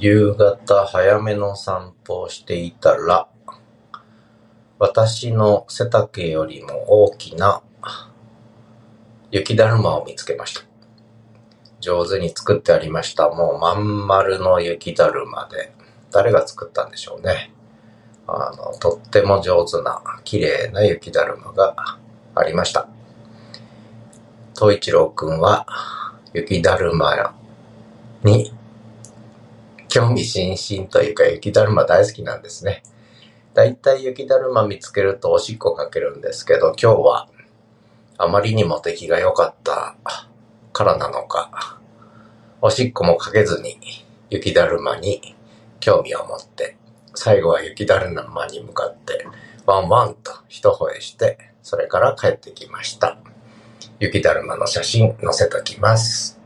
夕方早めの散歩をしていたら、私の背丈よりも大きな雪だるまを見つけました。上手に作ってありました。もうまん丸の雪だるまで、誰が作ったんでしょうね。あの、とっても上手な、綺麗な雪だるまがありました。東一郎くんは、雪だるまに興味津々というか雪だるま大好きなんですね。だいたい雪だるま見つけるとおしっこかけるんですけど、今日はあまりにも出来が良かったからなのか、おしっこもかけずに雪だるまに興味を持って、最後は雪だるまに向かってワンワンと一吠して、それから帰ってきました。雪だるまの写真載せときます。